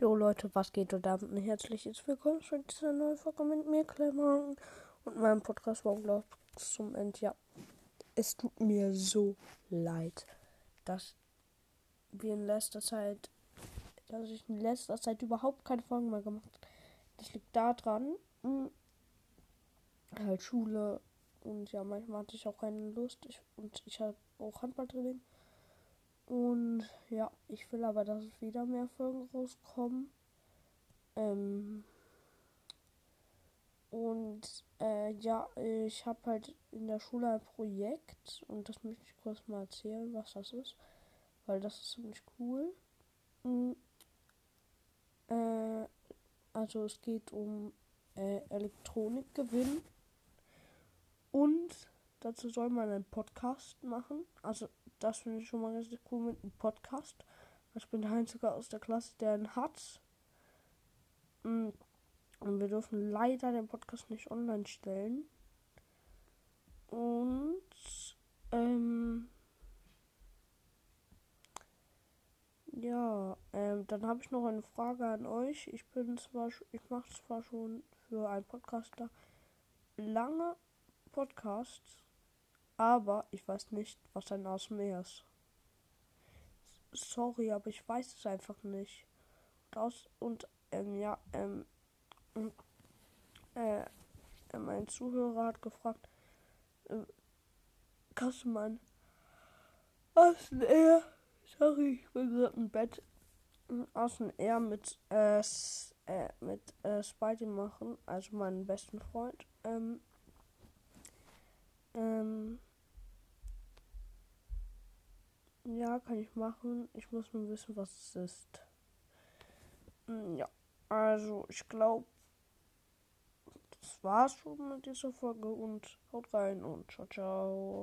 Jo Leute, was geht und damit ein herzliches Willkommen zu dieser neuen Folge mit mir, Clemmer und meinem Podcast Wogblogs zum Ende. Ja, es tut mir so leid, dass wir in letzter Zeit, dass ich in letzter Zeit überhaupt keine Folgen mehr gemacht habe. Das liegt daran, mh, halt Schule und ja, manchmal hatte ich auch keine Lust ich, und ich habe auch Handballtraining. Und ja, ich will aber, dass wieder mehr Folgen rauskommen. Ähm und äh, ja, ich habe halt in der Schule ein Projekt und das möchte ich kurz mal erzählen, was das ist, weil das ist ziemlich cool. Mhm. Äh, also es geht um äh, Elektronikgewinn dazu soll man einen Podcast machen. Also das finde ich schon mal richtig cool mit einem Podcast. Ich bin der Einzige aus der Klasse, der einen hat. Mm. Und wir dürfen leider den Podcast nicht online stellen. Und ähm, ja, ähm, dann habe ich noch eine Frage an euch. Ich bin zwar, ich mache zwar schon für einen Podcaster lange Podcasts, aber ich weiß nicht, was ein ASMR ist. Sorry, aber ich weiß es einfach nicht. Und, aus, und ähm, ja, ähm, äh, mein Zuhörer hat gefragt, äh, kannst du mein ASMR, sorry, ich bin gerade im Bett, ASMR mit, äh, äh, mit äh, Spidey machen, also meinen besten Freund. Ähm, ähm, ja, kann ich machen. Ich muss nur wissen, was es ist. Hm, ja, also ich glaube, das war's schon mit dieser Folge und haut rein und ciao, ciao.